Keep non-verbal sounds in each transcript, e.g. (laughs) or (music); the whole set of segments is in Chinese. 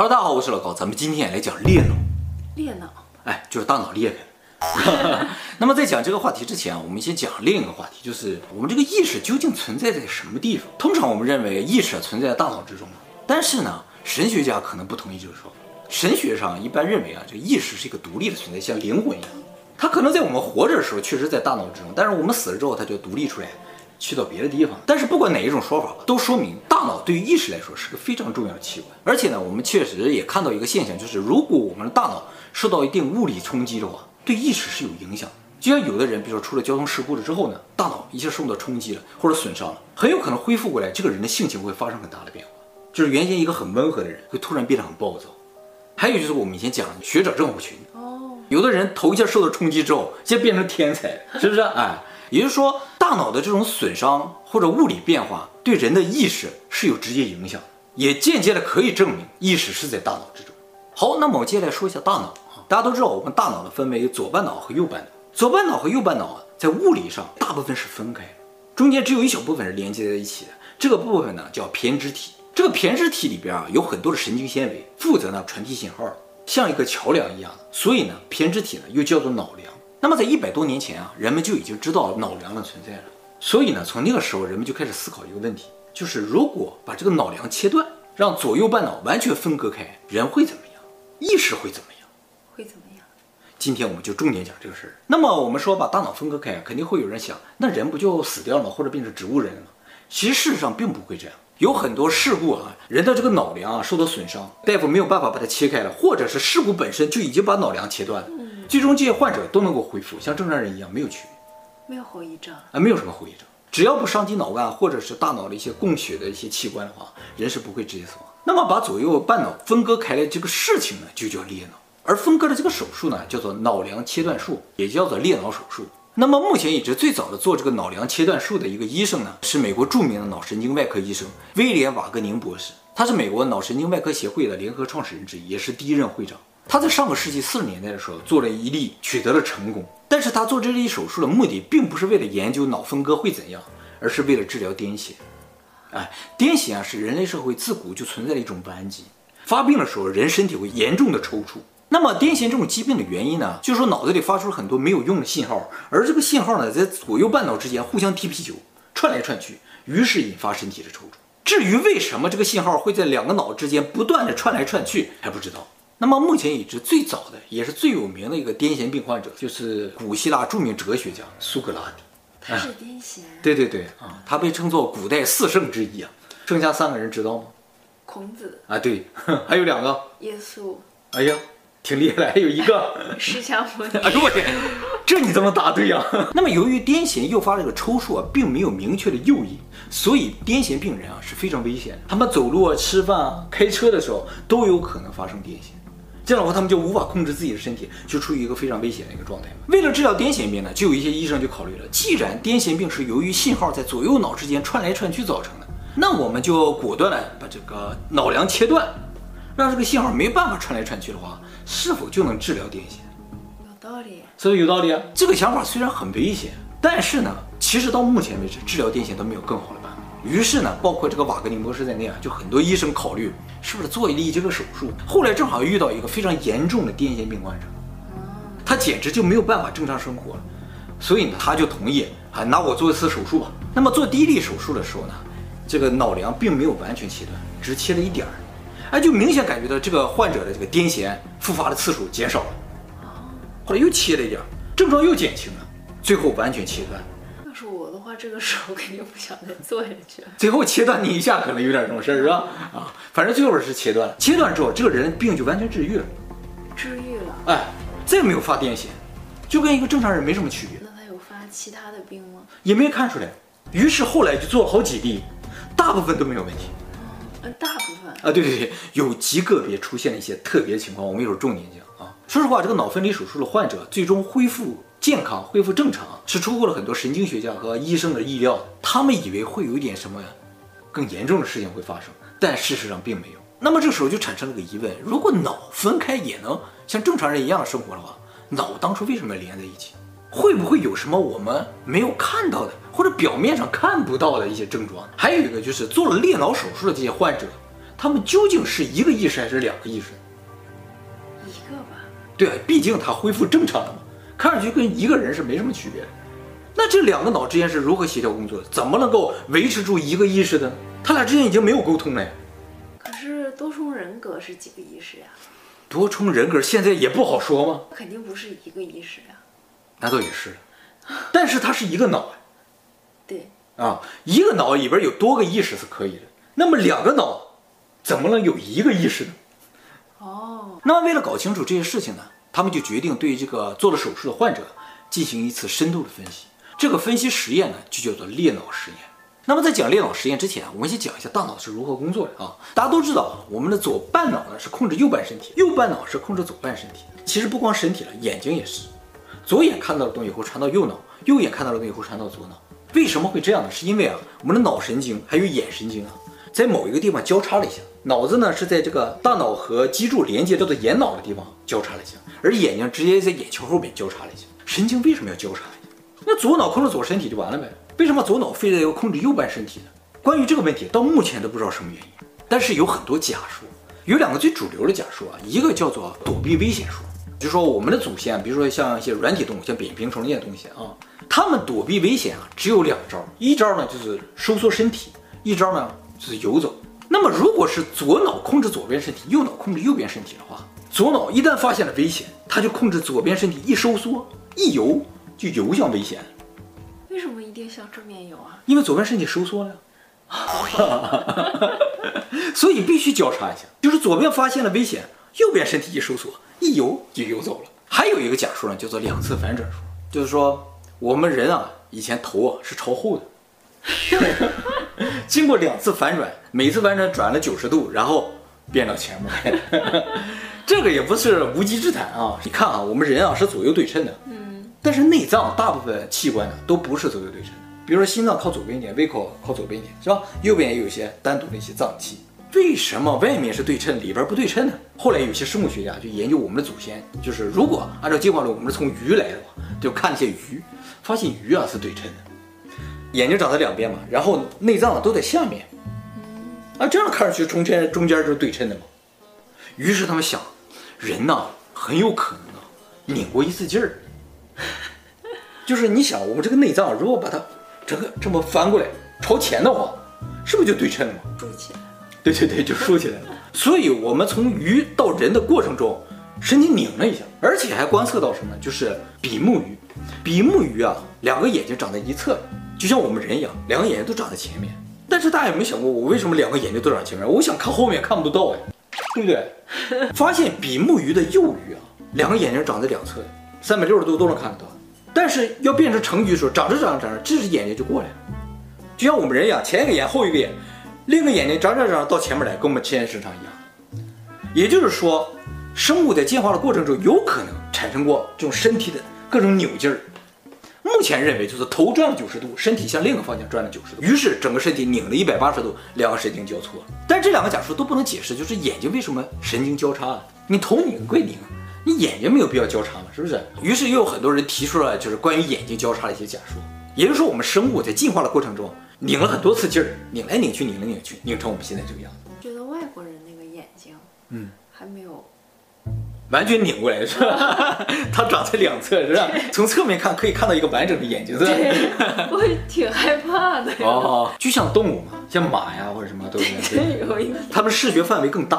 哈喽，大家好，我是老高，咱们今天也来讲裂脑。裂脑，哎，就是大脑裂开。(laughs) 那么在讲这个话题之前啊，我们先讲另一个话题，就是我们这个意识究竟存在在什么地方？通常我们认为意识存在大脑之中，但是呢，神学家可能不同意就是说法。神学上一般认为啊，这个意识是一个独立的存在，像灵魂一样，它可能在我们活着的时候确实在大脑之中，但是我们死了之后，它就独立出来。去到别的地方，但是不管哪一种说法吧，都说明大脑对于意识来说是个非常重要的器官。而且呢，我们确实也看到一个现象，就是如果我们的大脑受到一定物理冲击的话，对意识是有影响。就像有的人，比如说出了交通事故了之后呢，大脑一下受到冲击了或者损伤了，很有可能恢复过来，这个人的性情会发生很大的变化，就是原先一个很温和的人，会突然变得很暴躁。还有就是我们以前讲的学者症候群哦，有的人头一下受到冲击之后，现在变成天才，是不是？哎。也就是说，大脑的这种损伤或者物理变化对人的意识是有直接影响，也间接的可以证明意识是在大脑之中。好，那么我接下来说一下大脑啊，大家都知道我们大脑呢分为左半脑和右半脑，左半脑和右半脑啊，在物理上大部分是分开的，中间只有一小部分是连接在一起的。这个部分呢叫胼胝体，这个胼胝体里边啊有很多的神经纤维，负责呢传递信号，像一个桥梁一样，所以呢胼胝体呢又叫做脑梁。那么在一百多年前啊，人们就已经知道脑梁的存在了。所以呢，从那个时候，人们就开始思考一个问题，就是如果把这个脑梁切断，让左右半脑完全分割开，人会怎么样？意识会怎么样？会怎么样？今天我们就重点讲这个事儿。那么我们说把大脑分割开，肯定会有人想，那人不就死掉了吗？或者变成植物人了吗？其实事实上并不会这样。有很多事故啊，人的这个脑梁啊受到损伤，大夫没有办法把它切开了，或者是事故本身就已经把脑梁切断了。最终这些患者都能够恢复，像正常人一样没有区别，没有后遗症啊，没有什么后遗症，只要不伤及脑干或者是大脑的一些供血的一些器官的话，人是不会直接死亡。那么把左右半脑分割开来这个事情呢，就叫裂脑，而分割的这个手术呢，叫做脑梁切断术，也叫做裂脑手术。那么目前已知最早的做这个脑梁切断术的一个医生呢，是美国著名的脑神经外科医生威廉瓦格宁博士，他是美国脑神经外科协会的联合创始人之一，也是第一任会长。他在上个世纪四十年代的时候做了一例，取得了成功。但是他做这例手术的目的并不是为了研究脑分割会怎样，而是为了治疗癫痫。哎，癫痫啊是人类社会自古就存在的一种顽疾，发病的时候人身体会严重的抽搐。那么癫痫这种疾病的原因呢，就是说脑子里发出了很多没有用的信号，而这个信号呢在左右半脑之间互相踢皮球，串来串去，于是引发身体的抽搐。至于为什么这个信号会在两个脑之间不断的串来串去，还不知道。那么目前已知最早的也是最有名的一个癫痫病患者，就是古希腊著名哲学家苏格拉底。他是癫痫？对对对啊，他被称作古代四圣之一啊。剩下三个人知道吗？孔子啊，对，(laughs) 还有两个。耶稣。哎呀，挺厉害，还有一个释迦牟尼。哎呦我天，这你怎么答对呀？(laughs) 那么由于癫痫诱发这个抽搐啊，并没有明确的诱因，所以癫痫病人啊是非常危险的。他们走路啊、吃饭啊、开车的时候都有可能发生癫痫。这样的话，他们就无法控制自己的身体，就处于一个非常危险的一个状态。为了治疗癫痫病呢，就有一些医生就考虑了，既然癫痫病是由于信号在左右脑之间串来串去造成的，那我们就果断的把这个脑梁切断，让这个信号没办法串来串去的话，是否就能治疗癫痫？有道理，是不是有道理啊？这个想法虽然很危险，但是呢，其实到目前为止，治疗癫痫都没有更好的办法。于是呢，包括这个瓦格宁博士在内啊，就很多医生考虑是不是做一例这个手术。后来正好遇到一个非常严重的癫痫病患者，他简直就没有办法正常生活了，所以呢，他就同意啊，拿我做一次手术吧。那么做第一例手术的时候呢，这个脑梁并没有完全切断，只切了一点儿，哎，就明显感觉到这个患者的这个癫痫复发的次数减少了。后来又切了一点儿，症状又减轻了，最后完全切断。要是我的话，这个手肯定不想再做下去了。最后切断你一下，可能有点这种事儿，是吧？啊，反正最后是切断了。切断之后，这个人病就完全治愈了。治愈了？哎，再也没有发癫痫，就跟一个正常人没什么区别。那他有发其他的病吗？也没看出来。于是后来就做了好几例，大部分都没有问题。嗯，大部分啊，对对对，有极个别出现一些特别情况，我们一会儿重点讲啊。说实话，这个脑分离手术的患者最终恢复。健康恢复正常是出乎了很多神经学家和医生的意料，他们以为会有一点什么更严重的事情会发生，但事实上并没有。那么这时候就产生了个疑问：如果脑分开也能像正常人一样生活的话，脑当初为什么要连在一起？会不会有什么我们没有看到的，或者表面上看不到的一些症状？还有一个就是做了裂脑手术的这些患者，他们究竟是一个意识还是两个意识？一个吧。对啊，毕竟他恢复正常了嘛，看上去跟一个人是没什么区别。那这两个脑之间是如何协调工作的？怎么能够维持住一个意识的？他俩之间已经没有沟通了呀。可是多重人格是几个意识呀？多重人格现在也不好说吗？肯定不是一个意识呀。那倒也是，但是它是一个脑。(laughs) 对。啊，一个脑里边有多个意识是可以的。那么两个脑怎么能有一个意识呢？哦。那么为了搞清楚这些事情呢，他们就决定对这个做了手术的患者进行一次深度的分析。这个分析实验呢，就叫做裂脑实验。那么在讲裂脑实验之前，我们先讲一下大脑是如何工作的啊。大家都知道，我们的左半脑呢是控制右半身体，右半脑是控制左半身体。其实不光身体了，眼睛也是。左眼看到的东西会传到右脑，右眼看到的东西会传到左脑。为什么会这样呢？是因为啊，我们的脑神经还有眼神经啊，在某一个地方交叉了一下。脑子呢是在这个大脑和脊柱连接叫做眼脑的地方交叉了一下，而眼睛直接在眼球后面交叉了一下。神经为什么要交叉？那左脑控制左身体就完了呗？为什么左脑非得要控制右半身体呢？关于这个问题，到目前都不知道什么原因。但是有很多假说，有两个最主流的假说啊，一个叫做躲避危险说，就说我们的祖先，比如说像一些软体动物，像扁平虫这些东西啊，它们躲避危险啊，只有两招，一招呢就是收缩身体，一招呢就是游走。那么如果是左脑控制左边身体，右脑控制右边身体的话，左脑一旦发现了危险，它就控制左边身体一收缩一游。就游向危险，为什么一定向正面游啊？因为左边身体收缩了 (laughs) (laughs) 所以必须交叉一下。就是左边发现了危险，右边身体一收缩，一游就游走了。还有一个假说呢，叫做两次反转说，就是说我们人啊，以前头啊是朝后的，(laughs) 经过两次反转，每次反转转了九十度，然后变到前面。(laughs) 这个也不是无稽之谈啊！你看啊，我们人啊是左右对称的。但是内脏大部分器官呢都不是左右对称的，比如说心脏靠左边一点，胃口靠左边一点，是吧？右边也有一些单独的一些脏器。为什么外面是对称，里边不对称呢？后来有些生物学家就研究我们的祖先，就是如果按照进化论，我们是从鱼来的话，就看那些鱼，发现鱼啊是对称的，眼睛长在两边嘛，然后内脏都在下面，啊，这样看上去中间中间就是对称的嘛。于是他们想，人呐很有可能啊拧过一次劲儿。就是你想，我们这个内脏如果把它整个这么翻过来朝前的话，是不是就对称了吗？竖起来了。(laughs) 对对对，就竖起来了。所以我们从鱼到人的过程中，身体拧了一下，而且还观测到什么？就是比目鱼。比目鱼啊，两个眼睛长在一侧，就像我们人一样，两个眼睛都长在前面。但是大家有没有想过，我为什么两个眼睛都长前面？我想看后面看不到哎，对不对？(laughs) 发现比目鱼的幼鱼啊，两个眼睛长在两侧。三百六十度都能看得到，但是要变成成鱼的时候，长着长着长着，这只眼睛就过来了，就像我们人一样，前一个眼后一个眼，另一个眼睛眨着长着到前面来，跟我们前眼正常一样。也就是说，生物在进化的过程中，有可能产生过这种身体的各种扭劲儿。目前认为就是头转了九十度，身体向另一个方向转了九十度，于是整个身体拧了一百八十度，两个神经交错。但这两个假说都不能解释，就是眼睛为什么神经交叉了？你头拧归拧。你眼睛没有必要交叉嘛，是不是？于是又有很多人提出了就是关于眼睛交叉的一些假说，也就是说我们生物在进化的过程中拧了很多次劲儿，拧来拧去，拧来拧去，拧成我们现在这个样子。觉得外国人那个眼睛，嗯，还没有完全拧过来，是吧？(laughs) 它长在两侧，是吧？从侧面看可以看到一个完整的眼睛，是吧？我挺害怕的。哦，就像动物嘛，像马呀或者什么都有。(laughs) 对，有一个。它们视觉范围更大。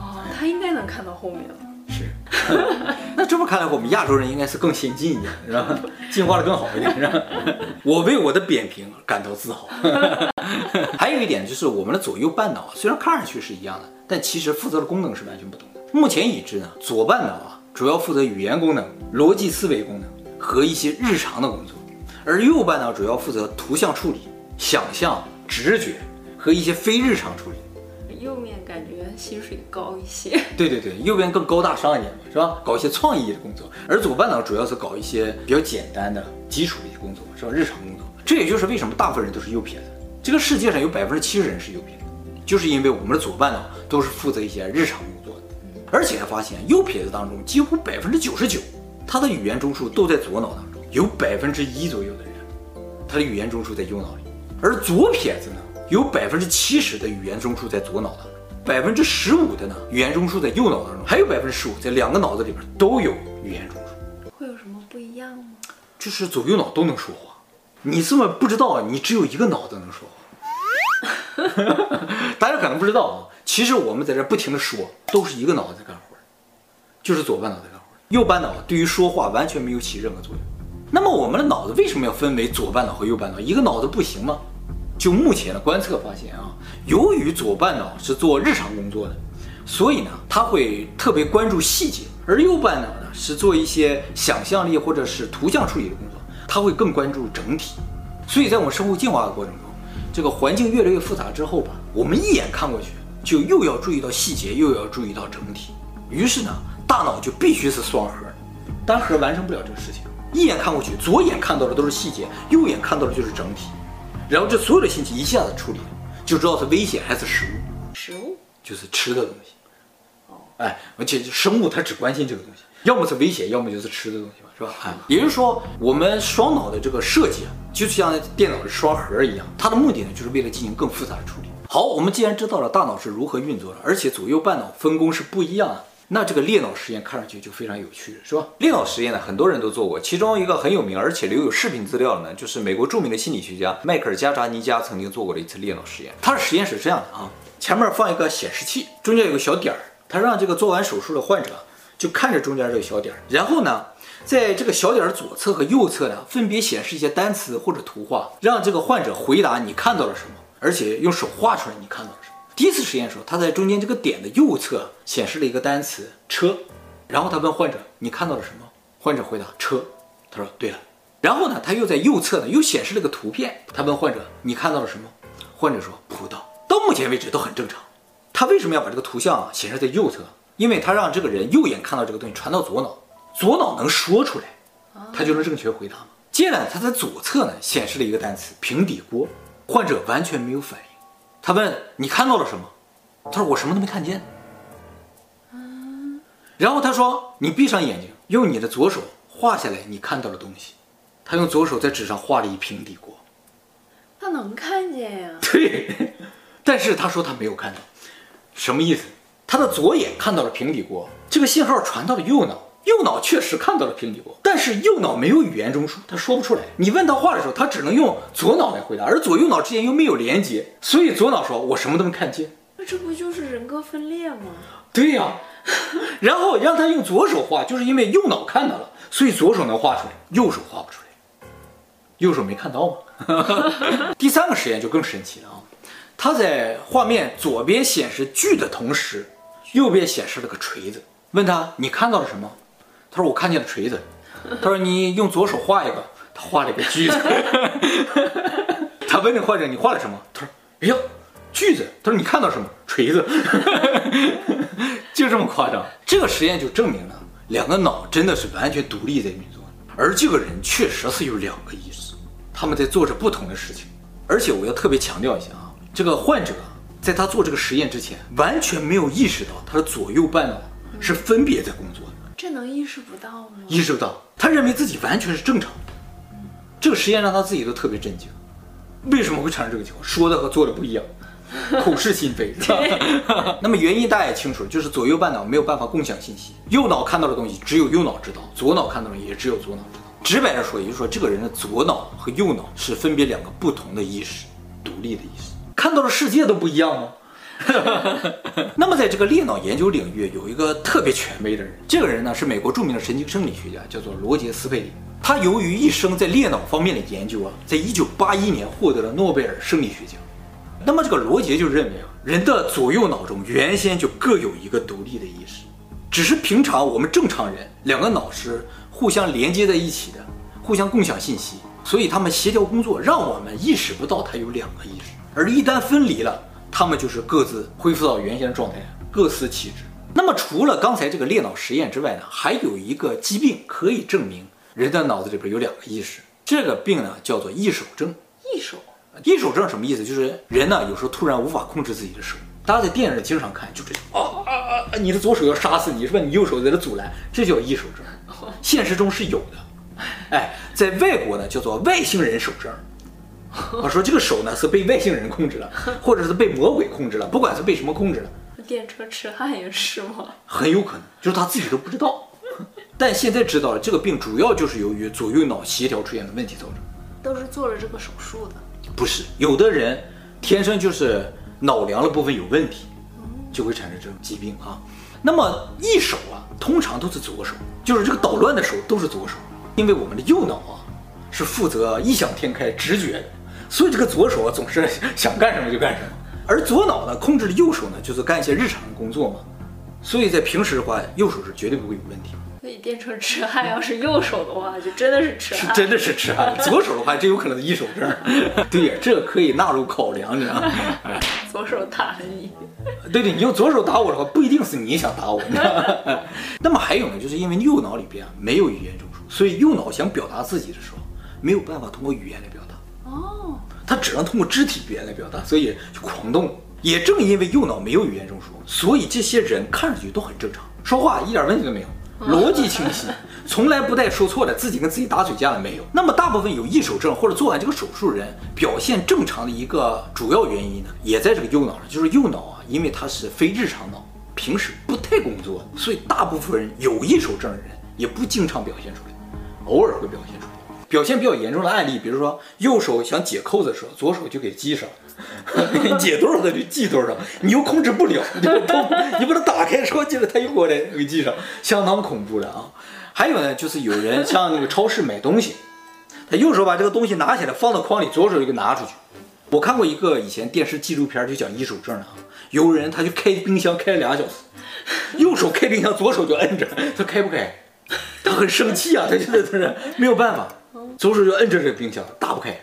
哦，它应该能看到后面。是，看来，我们亚洲人应该是更先进一点，是吧？(laughs) 进化的更好一点，是吧？(laughs) 我为我的扁平感到自豪。(laughs) 还有一点就是，我们的左右半脑虽然看上去是一样的，但其实负责的功能是完全不同的。目前已知呢，左半脑啊主要负责语言功能、逻辑思维功能和一些日常的工作，而右半脑主要负责图像处理、想象、直觉和一些非日常处理。右面感觉薪水高一些，(laughs) 对对对，右边更高大上一点嘛，是吧？搞一些创意的工作，而左半脑主要是搞一些比较简单的基础的一些工作，是吧？日常工作，这也就是为什么大部分人都是右撇子。这个世界上有百分之七十人是右撇子，就是因为我们的左半脑都是负责一些日常工作的。而且还发现右撇子当中几乎百分之九十九，他的语言中枢都在左脑当中，有百分之一左右的人，他的语言中枢在右脑里，而左撇子呢？有百分之七十的语言中枢在左脑当中，百分之十五的呢语言中枢在右脑当中，还有百分之十五在两个脑子里边都有语言中枢。会有什么不一样吗？就是左右脑都能说话。你这么不知道，你只有一个脑子能说话。(laughs) 大家可能不知道啊，其实我们在这不停的说，都是一个脑子在干活，就是左半脑在干活，右半脑对于说话完全没有起任何作用。那么我们的脑子为什么要分为左半脑和右半脑？一个脑子不行吗？就目前的观测发现啊，由于左半脑是做日常工作的，所以呢，他会特别关注细节；而右半脑呢，是做一些想象力或者是图像处理的工作，他会更关注整体。所以在我们生物进化的过程中，这个环境越来越复杂之后吧，我们一眼看过去，就又要注意到细节，又要注意到整体。于是呢，大脑就必须是双核，单核完成不了这个事情。一眼看过去，左眼看到的都是细节，右眼看到的就是整体。然后这所有的信息一下子处理，就知道是危险还是食物。食物就是吃的东西。哦，哎，而且生物它只关心这个东西，要么是危险，要么就是吃的东西嘛，是吧？哎，也就是说，我们双脑的这个设计啊，就像电脑的双核一样，它的目的呢，就是为了进行更复杂的处理。好，我们既然知道了大脑是如何运作的，而且左右半脑分工是不一样的。那这个裂脑实验看上去就非常有趣，是吧？裂脑实验呢，很多人都做过，其中一个很有名而且留有视频资料的呢，就是美国著名的心理学家迈克尔加扎尼加曾经做过的一次裂脑实验。他的实验是这样的啊，前面放一个显示器，中间有个小点儿，他让这个做完手术的患者就看着中间这个小点儿，然后呢，在这个小点儿左侧和右侧呢，分别显示一些单词或者图画，让这个患者回答你看到了什么，而且用手画出来你看到了什么。第一次实验的时候，他在中间这个点的右侧显示了一个单词“车”，然后他问患者：“你看到了什么？”患者回答：“车。”他说：“对了。”然后呢，他又在右侧呢又显示了个图片，他问患者：“你看到了什么？”患者说：“葡萄。”到目前为止都很正常。他为什么要把这个图像显示在右侧？因为他让这个人右眼看到这个东西传到左脑，左脑能说出来，他就能正确回答嘛。接着他在左侧呢显示了一个单词“平底锅”，患者完全没有反应。他问你看到了什么？他说我什么都没看见。然后他说你闭上眼睛，用你的左手画下来你看到的东西。他用左手在纸上画了一平底锅。他能看见呀？对，但是他说他没有看到，什么意思？他的左眼看到了平底锅，这个信号传到了右脑。右脑确实看到了平底锅，但是右脑没有语言中枢，他说不出来。你问他话的时候，他只能用左脑来回答，而左右脑之间又没有连接，所以左脑说：“我什么都没看见。”那这不就是人格分裂吗？对呀、啊。(laughs) 然后让他用左手画，就是因为右脑看到了，所以左手能画出来，右手画不出来。右手没看到吗？(laughs) 第三个实验就更神奇了啊！他在画面左边显示锯的同时，右边显示了个锤子，问他：“你看到了什么？”他说：“我看见了锤子。”他说：“你用左手画一个。”他画了一个锯子。(laughs) 他问那患者：“你画了什么？”他说：“哎呀，锯子。”他说：“你看到什么？锤子。(laughs) ”就这么夸张。这个实验就证明了两个脑真的是完全独立在运作，而这个人确实是有两个意识，他们在做着不同的事情。而且我要特别强调一下啊，这个患者在他做这个实验之前，完全没有意识到他的左右半脑是分别在工作的。这能意识不到吗？意识不到，他认为自己完全是正常的。这个实验让他自己都特别震惊，为什么会产生这个情况？说的和做的不一样，(laughs) 口是心非，是吧？(laughs) 那么原因大家也清楚，就是左右半脑没有办法共享信息，右脑看到的东西只有右脑知道，左脑看到的也只有左脑知道。直白的说，也就是说，这个人的左脑和右脑是分别两个不同的意识，独立的意识，看到的世界都不一样吗？(laughs) 那么，在这个裂脑研究领域，有一个特别权威的人。这个人呢，是美国著名的神经生理学家，叫做罗杰斯佩里。他由于一生在裂脑方面的研究啊，在一九八一年获得了诺贝尔生理学奖。那么，这个罗杰就认为啊，人的左右脑中原先就各有一个独立的意识，只是平常我们正常人两个脑是互相连接在一起的，互相共享信息，所以他们协调工作，让我们意识不到他有两个意识。而一旦分离了，他们就是各自恢复到原先的状态，各司其职。那么除了刚才这个裂脑实验之外呢，还有一个疾病可以证明人的脑子里边有两个意识。这个病呢叫做异手症。异手，异手症什么意思？就是人呢有时候突然无法控制自己的手。大家在电影里经常看，就这样啊啊啊！你的左手要杀死你，是吧？你右手在这阻拦，这叫异手症。现实中是有的。哎，在外国呢叫做外星人手症。(laughs) 我说这个手呢是被外星人控制了，或者是被魔鬼控制了，不管是被什么控制了，电车痴汉也是吗？很有可能，就是他自己都不知道。(laughs) 但现在知道了，这个病主要就是由于左右脑协调出现的问题造成。都是做了这个手术的？不是，有的人天生就是脑梁的部分有问题，就会产生这种疾病啊。那么一手啊，通常都是左手，就是这个捣乱的手都是左手，因为我们的右脑啊是负责异想天开、直觉的，所以这个左手啊总是想干什么就干什么。而左脑呢，控制的右手呢，就是干一些日常的工作嘛。所以在平时的话，右手是绝对不会有问题。所以变成痴汉要是右手的话，就真的是痴汉。是真的是痴汉。(laughs) 左手的话，真有可能是异手症。对呀，这个可以纳入考量，你知道吗？左手打你。对对，你用左手打我的话，不一定是你想打我。(laughs) 那么还有呢，就是因为右脑里边没有语言中枢，所以右脑想表达自己的时候，没有办法通过语言来表达。哦。他只能通过肢体语言来表达，所以就狂动。也正因为右脑没有语言中枢，所以这些人看上去都很正常，说话一点问题都没有，逻辑清晰，从来不带说错的，自己跟自己打嘴架的没有。那么大部分有异手症或者做完这个手术人表现正常的一个主要原因呢，也在这个右脑上，就是右脑啊，因为它是非日常脑，平时不太工作，所以大部分人有异手症的人也不经常表现出来，偶尔会表现出来。表现比较严重的案例，比如说右手想解扣子的时候，左手就给系上，(laughs) 解多少他就系多少，你又控制不了，你就动，你把它打开说接着他又过来给系上，相当恐怖的啊。还有呢，就是有人像那个超市买东西，他右手把这个东西拿起来放到筐里，左手就给拿出去。我看过一个以前电视纪录片，就讲一手症的啊，有人他就开冰箱开了俩小时，右手开冰箱，左手就摁着，他开不开？他很生气啊，他现在他是没有办法。左手就摁着这个冰箱，打不开，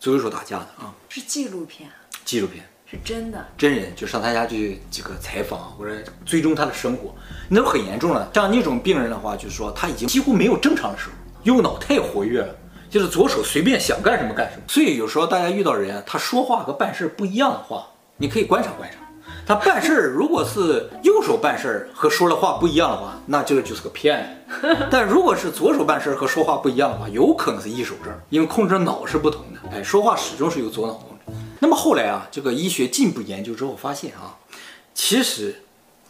左右手打架的啊！是纪录片，纪录片是真的，真人就上他家去这个采访或者追踪他的生活，那都很严重了。像那种病人的话，就是说他已经几乎没有正常的时候，右脑太活跃了，就是左手随便想干什么干什么。所以有时候大家遇到人，他说话和办事不一样的话，你可以观察观察。他办事儿如果是右手办事儿和说的话不一样的话，那这个就是个骗子。但如果是左手办事儿和说话不一样的话，有可能是一手症，因为控制脑是不同的。哎，说话始终是由左脑控制。那么后来啊，这个医学进一步研究之后发现啊，其实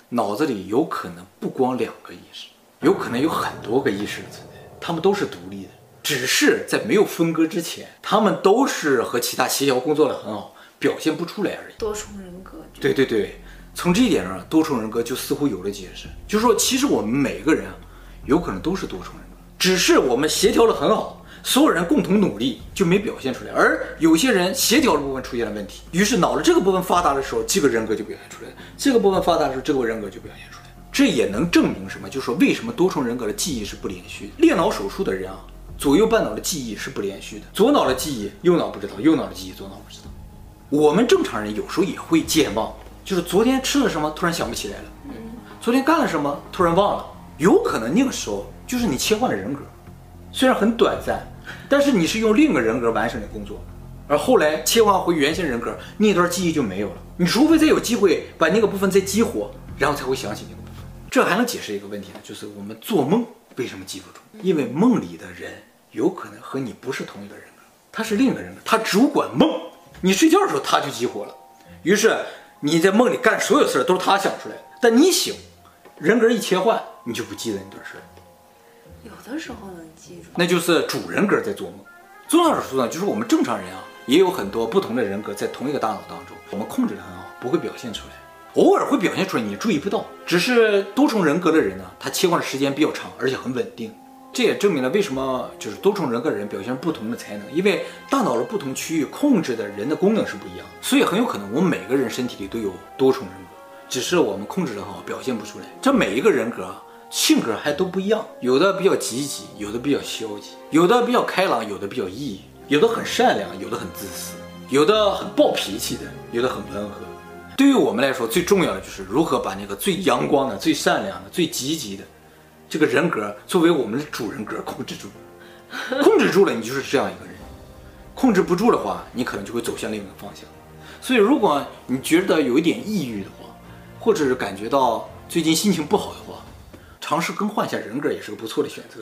脑子里有可能不光两个意识，有可能有很多个意识的存在，他们都是独立的，只是在没有分割之前，他们都是和其他协调工作的很好。表现不出来而已。多重人格。对对对，从这一点上，多重人格就似乎有了解释。就是说，其实我们每个人啊，有可能都是多重人格，只是我们协调的很好，所有人共同努力就没表现出来。而有些人协调的部分出现了问题，于是脑的这个部分发达的时候，这个人格就表现出来了；这个部分发达的时候，这个人格就表现出来了。这也能证明什么？就是说，为什么多重人格的记忆是不连续的？裂脑手术的人啊，左右半脑的记忆是不连续的，左脑的记忆右脑不知道，右脑的记忆左脑不知道。我们正常人有时候也会健忘，就是昨天吃了什么突然想不起来了，昨天干了什么突然忘了，有可能那个时候就是你切换了人格，虽然很短暂，但是你是用另一个人格完成的工作，而后来切换回原先人格，那段记忆就没有了。你除非再有机会把那个部分再激活，然后才会想起那个部分。这还能解释一个问题呢，就是我们做梦为什么记不住？因为梦里的人有可能和你不是同一个人格，他是另一个人格，他主管梦。你睡觉的时候他就激活了，于是你在梦里干所有事儿都是他想出来的。但你醒，人格一切换，你就不记得那段事儿。有的时候能记住，那就是主人格在做梦。综上所述呢，就是我们正常人啊，也有很多不同的人格在同一个大脑当中，我们控制的很好，不会表现出来，偶尔会表现出来，你注意不到。只是多重人格的人呢，他切换的时间比较长，而且很稳定。这也证明了为什么就是多重人格人表现不同的才能，因为大脑的不同区域控制的人的功能是不一样，所以很有可能我们每个人身体里都有多重人格，只是我们控制得好，表现不出来。这每一个人格性格还都不一样，有的比较积极，有的比较消极，有的比较开朗，有的比较抑郁，有的很善良，有的很自私，有的很暴脾气的，有的很温和。对于我们来说，最重要的就是如何把那个最阳光的、最善良的、最积极的。这个人格作为我们的主人格控制住，控制住了，你就是这样一个人；控制不住的话，你可能就会走向另一个方向。所以，如果你觉得有一点抑郁的话，或者是感觉到最近心情不好的话，尝试更换一下人格也是个不错的选择。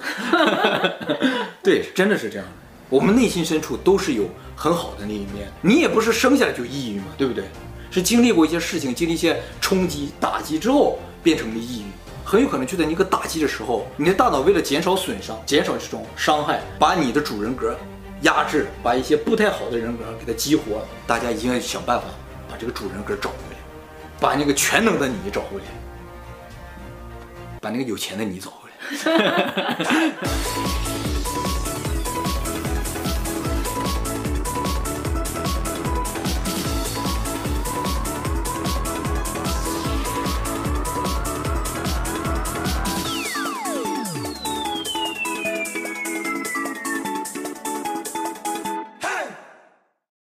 (laughs) 对，真的是这样的。我们内心深处都是有很好的那一面，你也不是生下来就抑郁嘛，对不对？是经历过一些事情，经历一些冲击、打击之后变成了抑郁。很有可能就在你一个打击的时候，你的大脑为了减少损伤、减少这种伤害，把你的主人格压制，把一些不太好的人格给它激活。大家一定要想办法把这个主人格找回来，把那个全能的你找回来，(laughs) 把那个有钱的你找回来。(laughs)